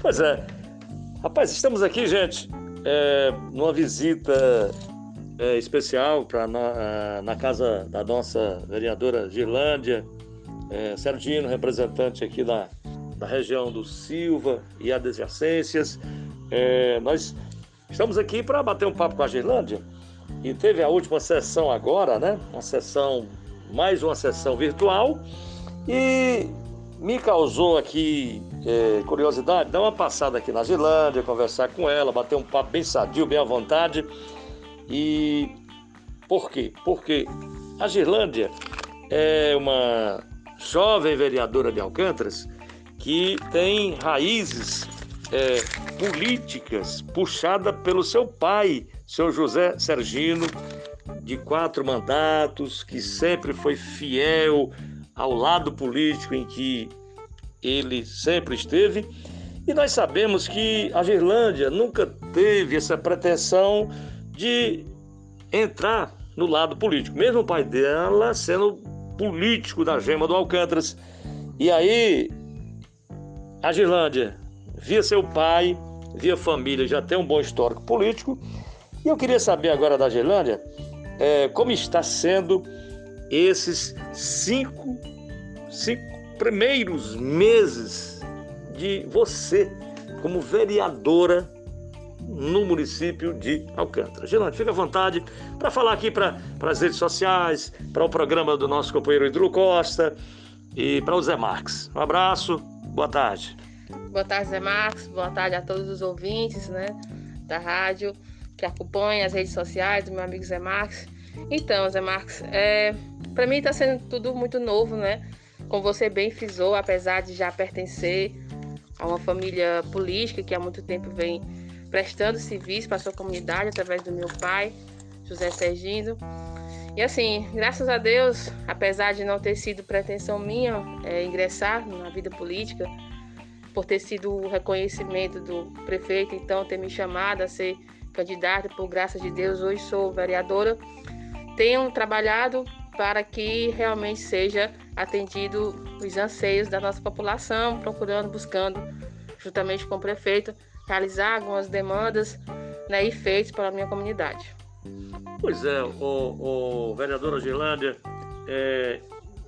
Pois é. Rapaz, estamos aqui, gente, é, numa visita é, especial para na, é, na, casa da nossa vereadora Girlândia, é, representante aqui da, da região do Silva e adjacências. É, nós estamos aqui para bater um papo com a Girlândia e teve a última sessão agora, né? Uma sessão, mais uma sessão virtual e me causou aqui é, curiosidade, dar uma passada aqui na Girlândia, conversar com ela, bater um papo bem sadio, bem à vontade. E por quê? Porque a Girlândia é uma jovem vereadora de Alcântaras que tem raízes é, políticas puxada pelo seu pai, seu José Sergino, de quatro mandatos, que sempre foi fiel ao lado político em que ele sempre esteve. E nós sabemos que a Girlândia nunca teve essa pretensão de entrar no lado político, mesmo o pai dela sendo político da Gema do Alcântaras. E aí, a Girlândia, via seu pai, via família, já tem um bom histórico político. E eu queria saber agora da Girlândia é, como está sendo esses cinco, cinco primeiros meses de você como vereadora no município de Alcântara. Gelante, fica à vontade para falar aqui para as redes sociais, para o programa do nosso companheiro Hidro Costa e para o Zé Marques. Um abraço, boa tarde. Boa tarde, Zé Marques. Boa tarde a todos os ouvintes né, da rádio que acompanham as redes sociais do meu amigo Zé Marques. Então, Zé Marques, é, para mim está sendo tudo muito novo, né? Como você bem frisou, apesar de já pertencer a uma família política que há muito tempo vem prestando serviço para sua comunidade através do meu pai, José Sergino. E assim, graças a Deus, apesar de não ter sido pretensão minha é, ingressar na vida política, por ter sido o reconhecimento do prefeito, então ter me chamado a ser candidata, por graça de Deus, hoje sou vereadora, tenho trabalhado para que realmente seja atendido os anseios da nossa população, procurando, buscando, juntamente com o prefeito, realizar algumas demandas né, e feitos para a minha comunidade. Pois é, o, o vereador Girlândia, é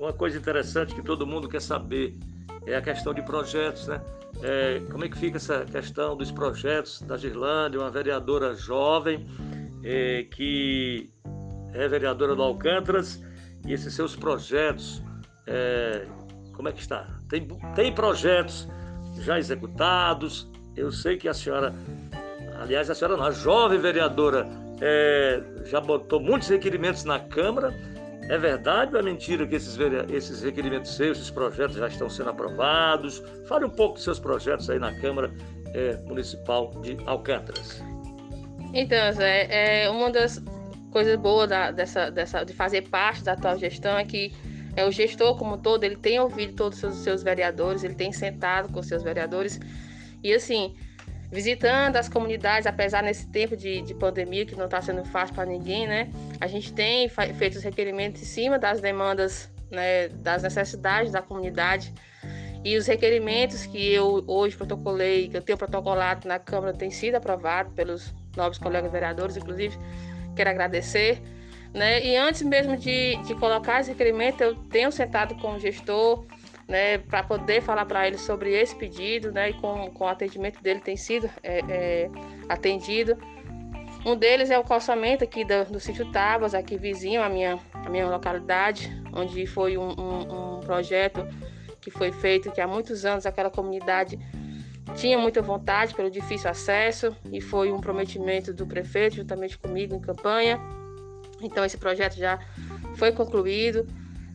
uma coisa interessante que todo mundo quer saber é a questão de projetos, né? É, como é que fica essa questão dos projetos da Girlândia, uma vereadora jovem é, que é vereadora do Alcântaras e esses seus projetos, é, como é que está? Tem, tem projetos já executados, eu sei que a senhora, aliás, a senhora não, a jovem vereadora é, já botou muitos requerimentos na Câmara. É verdade ou é mentira que esses, esses requerimentos seus, esses projetos já estão sendo aprovados? Fale um pouco dos seus projetos aí na Câmara é, Municipal de Alcântaras. Então, Zé, é uma das coisas boas da, dessa, dessa, de fazer parte da atual gestão é que é, o gestor, como todo, ele tem ouvido todos os seus, vereadores, ele tem sentado com os seus vereadores e assim, visitando as comunidades, apesar nesse tempo de, de pandemia, que não está sendo fácil para ninguém, né? A gente tem feito os requerimentos em cima das demandas, né, das necessidades da comunidade. E os requerimentos que eu hoje protocolei, que eu tenho protocolado na Câmara, têm sido aprovados pelos novos colegas vereadores, inclusive. Quero agradecer. Né? E antes mesmo de, de colocar esse requerimento, eu tenho sentado com o gestor, né, para poder falar para ele sobre esse pedido, né, e com, com o atendimento dele tem sido é, é, atendido. Um deles é o calçamento aqui do, do sítio Tabas, aqui vizinho à minha, à minha localidade, onde foi um, um, um projeto que foi feito que há muitos anos aquela comunidade tinha muita vontade pelo difícil acesso e foi um prometimento do prefeito juntamente comigo em campanha. Então esse projeto já foi concluído.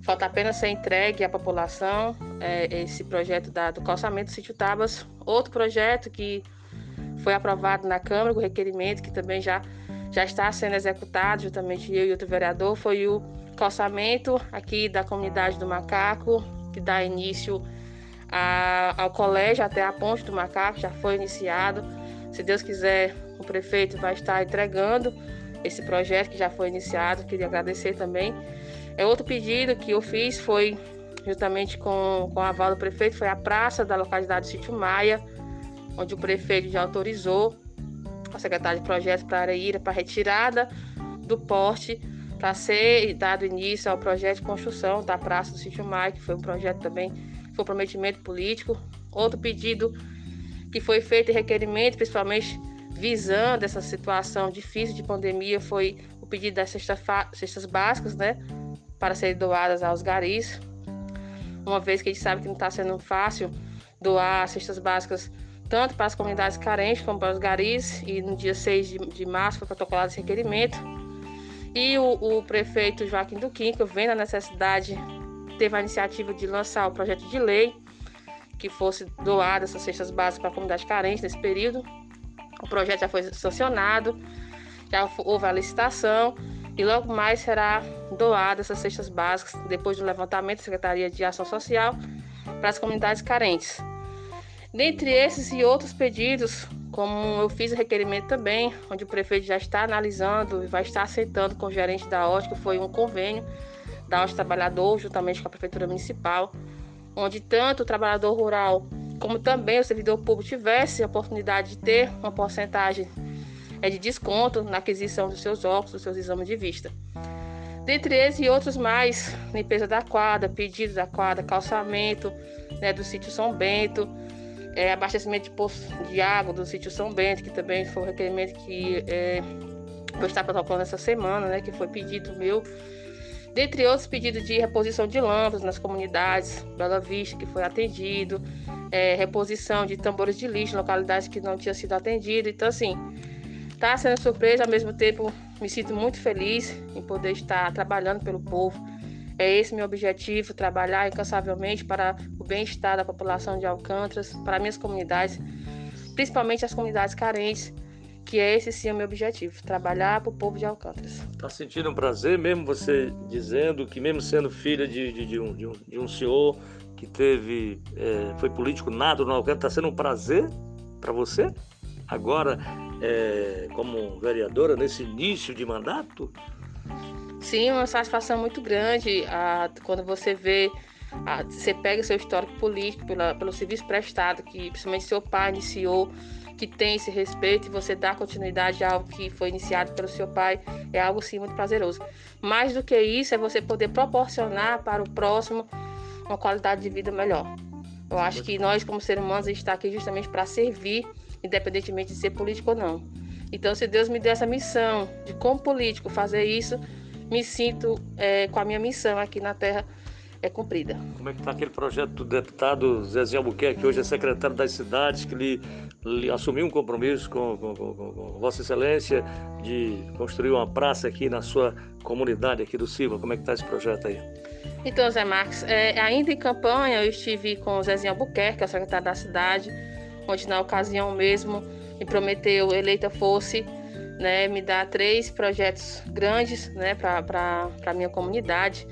Falta apenas ser entregue à população é, esse projeto da, do calçamento do sítio Tabas. Outro projeto que foi aprovado na Câmara, com requerimento, que também já, já está sendo executado, juntamente eu e outro vereador, foi o calçamento aqui da comunidade do Macaco, que dá início a, ao colégio até a ponte do Macaco, já foi iniciado. Se Deus quiser, o prefeito vai estar entregando esse projeto que já foi iniciado. Queria agradecer também é, outro pedido que eu fiz foi, juntamente com, com a aval do prefeito, foi a praça da localidade do Sítio Maia, onde o prefeito já autorizou a secretária de projetos para Areira para retirada do porte para ser dado início ao projeto de construção da Praça do Sítio Mar, que foi um projeto também, foi um prometimento político. Outro pedido que foi feito em requerimento, principalmente visando essa situação difícil de pandemia, foi o pedido das cestas básicas, né, para serem doadas aos garis. Uma vez que a gente sabe que não está sendo fácil doar cestas básicas tanto para as comunidades carentes como para os garis, e no dia 6 de, de março foi protocolado esse requerimento. E o, o prefeito Joaquim Duquinho, vendo a necessidade, teve a iniciativa de lançar o projeto de lei que fosse doada essas cestas básicas para a comunidade carente nesse período. O projeto já foi sancionado, já houve a licitação e logo mais será doada essas cestas básicas depois do levantamento da Secretaria de Ação Social para as comunidades carentes. Dentre esses e outros pedidos, como eu fiz o requerimento também, onde o prefeito já está analisando e vai estar aceitando com o gerente da ótica, foi um convênio da ótica trabalhador, juntamente com a prefeitura municipal, onde tanto o trabalhador rural como também o servidor público tivesse a oportunidade de ter uma porcentagem é, de desconto na aquisição dos seus óculos, dos seus exames de vista. Dentre esses e outros mais, limpeza da quadra, pedido da quadra, calçamento né, do sítio São Bento, é, abastecimento de poço de água do sítio São Bento, que também foi um requerimento que é, vou estar protocolando essa semana, né, que foi pedido meu. Dentre outros pedidos de reposição de lâmpadas nas comunidades, Bela Vista, que foi atendido, é, reposição de tambores de lixo em localidades que não tinham sido atendido. Então, assim, está sendo surpresa, ao mesmo tempo me sinto muito feliz em poder estar trabalhando pelo povo é esse meu objetivo, trabalhar incansavelmente para o bem-estar da população de Alcântaras, para minhas comunidades, principalmente as comunidades carentes, que é esse sim o meu objetivo, trabalhar para o povo de Alcântaras. Está sentindo um prazer mesmo você dizendo que mesmo sendo filha de, de, de, um, de, um, de um senhor que teve, é, foi político nada no Alcântara, está sendo um prazer para você? Agora, é, como vereadora, nesse início de mandato? Sim, uma satisfação muito grande a, quando você vê, a, você pega seu histórico político pela, pelo serviço prestado, que principalmente seu pai iniciou, que tem esse respeito e você dá continuidade a algo que foi iniciado pelo seu pai, é algo sim muito prazeroso. Mais do que isso, é você poder proporcionar para o próximo uma qualidade de vida melhor. Eu acho que nós, como seres humanos, a gente está aqui justamente para servir, independentemente de ser político ou não. Então, se Deus me deu essa missão de, como político, fazer isso, me sinto é, com a minha missão aqui na Terra é cumprida. Como é que está aquele projeto do deputado Zezinho Albuquerque, que hoje é secretário das cidades, que lhe, lhe assumiu um compromisso com, com, com, com, Vossa Excelência de construir uma praça aqui na sua comunidade aqui do Silva? Como é que está esse projeto aí? Então, Zé Marcos, é, ainda em campanha eu estive com o Zezinho Albuquerque, que é o secretário da cidade, onde na ocasião mesmo me prometeu eleita fosse né, me dá três projetos grandes né, para a minha comunidade.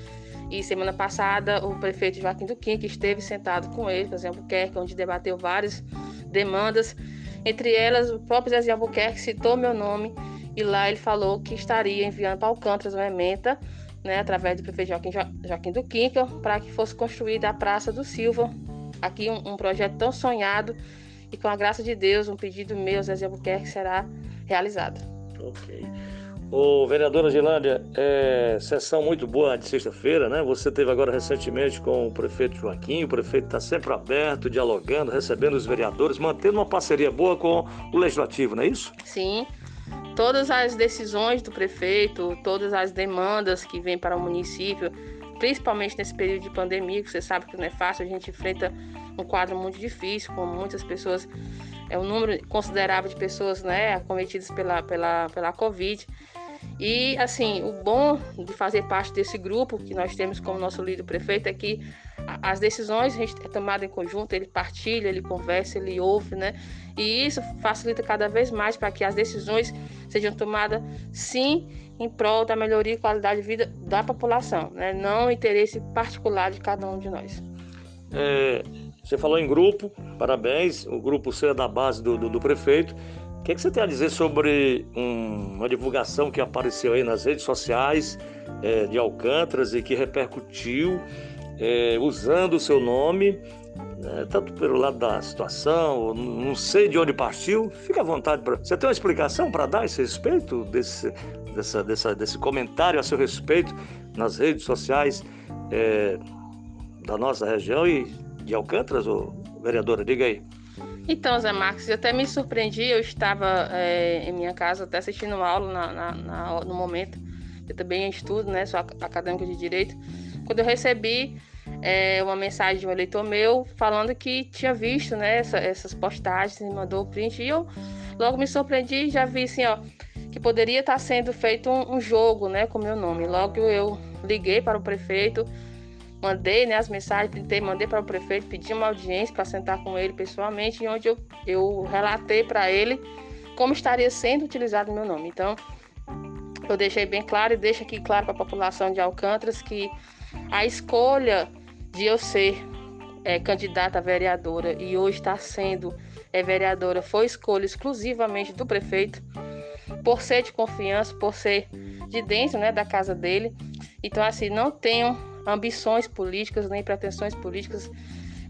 E semana passada o prefeito Joaquim Duquim, que esteve sentado com ele, por exemplo, Albuquerque, onde debateu várias demandas. Entre elas, o próprio Zezé Albuquerque citou meu nome e lá ele falou que estaria enviando para Alcântara uma emenda, né, através do prefeito Joaquim, Joaquim Duquim, para que fosse construída a Praça do Silva. Aqui um, um, projeto tão sonhado e com a graça de Deus, um pedido meu, Zezé Albuquerque, será realizado. Ok. O vereadora Gilândia, é, sessão muito boa de sexta-feira, né? Você teve agora recentemente com o prefeito Joaquim, o prefeito está sempre aberto, dialogando, recebendo os vereadores, mantendo uma parceria boa com o legislativo, não é isso? Sim. Todas as decisões do prefeito, todas as demandas que vêm para o município, principalmente nesse período de pandemia, que você sabe que não é fácil, a gente enfrenta um quadro muito difícil, com muitas pessoas é um número considerável de pessoas né, acometidas pela, pela, pela Covid. E, assim, o bom de fazer parte desse grupo que nós temos como nosso líder prefeito é que as decisões a gente é tomada em conjunto, ele partilha, ele conversa, ele ouve, né? E isso facilita cada vez mais para que as decisões sejam tomadas, sim, em prol da melhoria e qualidade de vida da população, né? Não interesse particular de cada um de nós. É, você falou em grupo, parabéns. O grupo C é da base do, do, do prefeito. O que, é que, você tem a dizer sobre um, uma divulgação que apareceu aí nas redes sociais é, de Alcântaras e que repercutiu é, usando o seu nome né, tanto pelo lado da situação, não sei de onde partiu, fica à vontade. Pra... Você tem uma explicação para dar a esse respeito, desse, dessa, dessa, desse comentário a seu respeito nas redes sociais é, da nossa região e de Alcântaras, ô, vereadora? Diga aí. Então, Zé Marcos, eu até me surpreendi, eu estava é, em minha casa até assistindo aula na, na, na, no momento, eu também estudo, né, sou acadêmica de Direito, quando eu recebi é, uma mensagem de um eleitor meu falando que tinha visto né, essa, essas postagens, me mandou o print, e eu logo me surpreendi e já vi assim, ó, que poderia estar sendo feito um, um jogo né, com meu nome. Logo eu liguei para o prefeito, mandei né, as mensagens, tentei, mandei para o prefeito, pedi uma audiência para sentar com ele pessoalmente, onde eu, eu relatei para ele como estaria sendo utilizado o meu nome. Então, eu deixei bem claro e deixo aqui claro para a população de Alcântaras que a escolha de eu ser é, candidata a vereadora e hoje está sendo é, vereadora foi escolha exclusivamente do prefeito, por ser de confiança, por ser de dentro né, da casa dele. Então, assim, não tenho ambições políticas nem pretensões políticas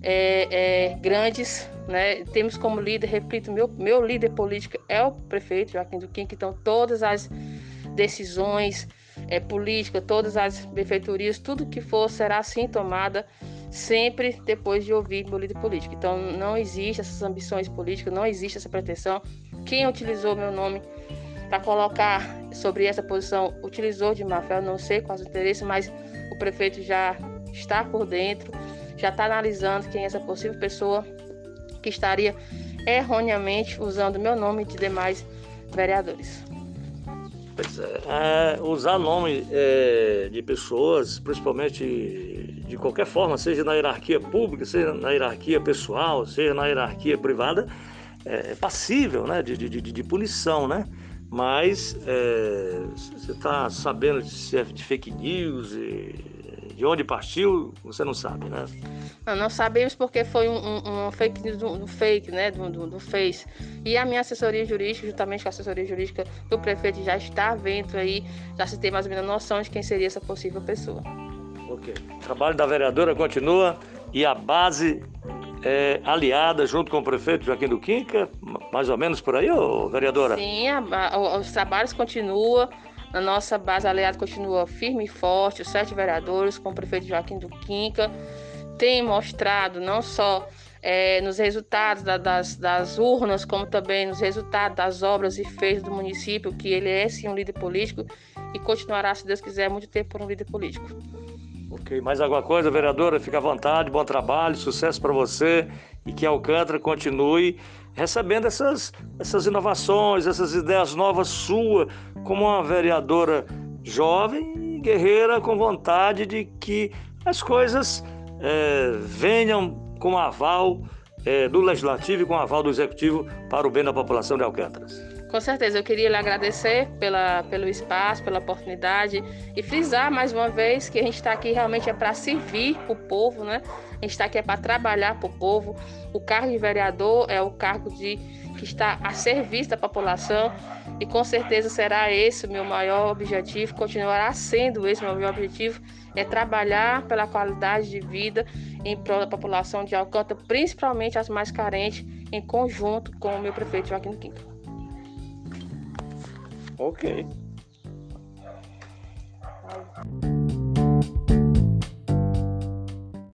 é, é, grandes. Né? Temos como líder, repito, meu, meu líder político é o prefeito Joaquim Duquim, que então todas as decisões é, políticas, todas as prefeiturias, tudo que for será assim tomada sempre depois de ouvir meu líder político. Então não existe essas ambições políticas, não existe essa pretensão. Quem utilizou meu nome para colocar sobre essa posição utilizou de má fé, não sei quais os interesses, mas o prefeito já está por dentro, já está analisando quem é essa possível pessoa que estaria erroneamente usando meu nome e de demais vereadores. É, é usar nome é, de pessoas, principalmente de qualquer forma, seja na hierarquia pública, seja na hierarquia pessoal, seja na hierarquia privada, é, é passível né, de, de, de punição, né? Mas é, você está sabendo se é de fake news e de onde partiu, você não sabe, né? Não, não sabemos porque foi um, um, um fake news do, do, fake, né, do, do, do, Face. E a minha assessoria jurídica, juntamente com a assessoria jurídica do prefeito, já está vendo aí, já se tem mais ou menos noção de quem seria essa possível pessoa. Ok. O trabalho da vereadora continua e a base é, aliada junto com o prefeito Joaquim do Quinca, mais ou menos por aí, ô, vereadora? Sim, a, a, os trabalhos continuam, a nossa base aliada continua firme e forte, os sete vereadores com o prefeito Joaquim do Quinca tem mostrado não só é, nos resultados da, das, das, urnas, como também nos resultados das obras e feitos do município, que ele é sim um líder político e continuará, se Deus quiser, muito tempo por um líder político. Ok, mais alguma coisa, vereadora? Fica à vontade, bom trabalho, sucesso para você e que Alcântara continue recebendo essas, essas inovações, essas ideias novas sua, como uma vereadora jovem guerreira com vontade de que as coisas é, venham com aval é, do Legislativo e com aval do Executivo para o bem da população de Alcântaras. Com certeza, eu queria lhe agradecer pela, pelo espaço, pela oportunidade e frisar mais uma vez que a gente está aqui realmente é para servir o povo, né? A gente está aqui é para trabalhar para o povo. O cargo de vereador é o cargo de que está a serviço da população e com certeza será esse o meu maior objetivo, continuará sendo esse o meu maior objetivo, é trabalhar pela qualidade de vida em prol da população de Alcântara, principalmente as mais carentes, em conjunto com o meu prefeito Joaquim Quinto. Ok.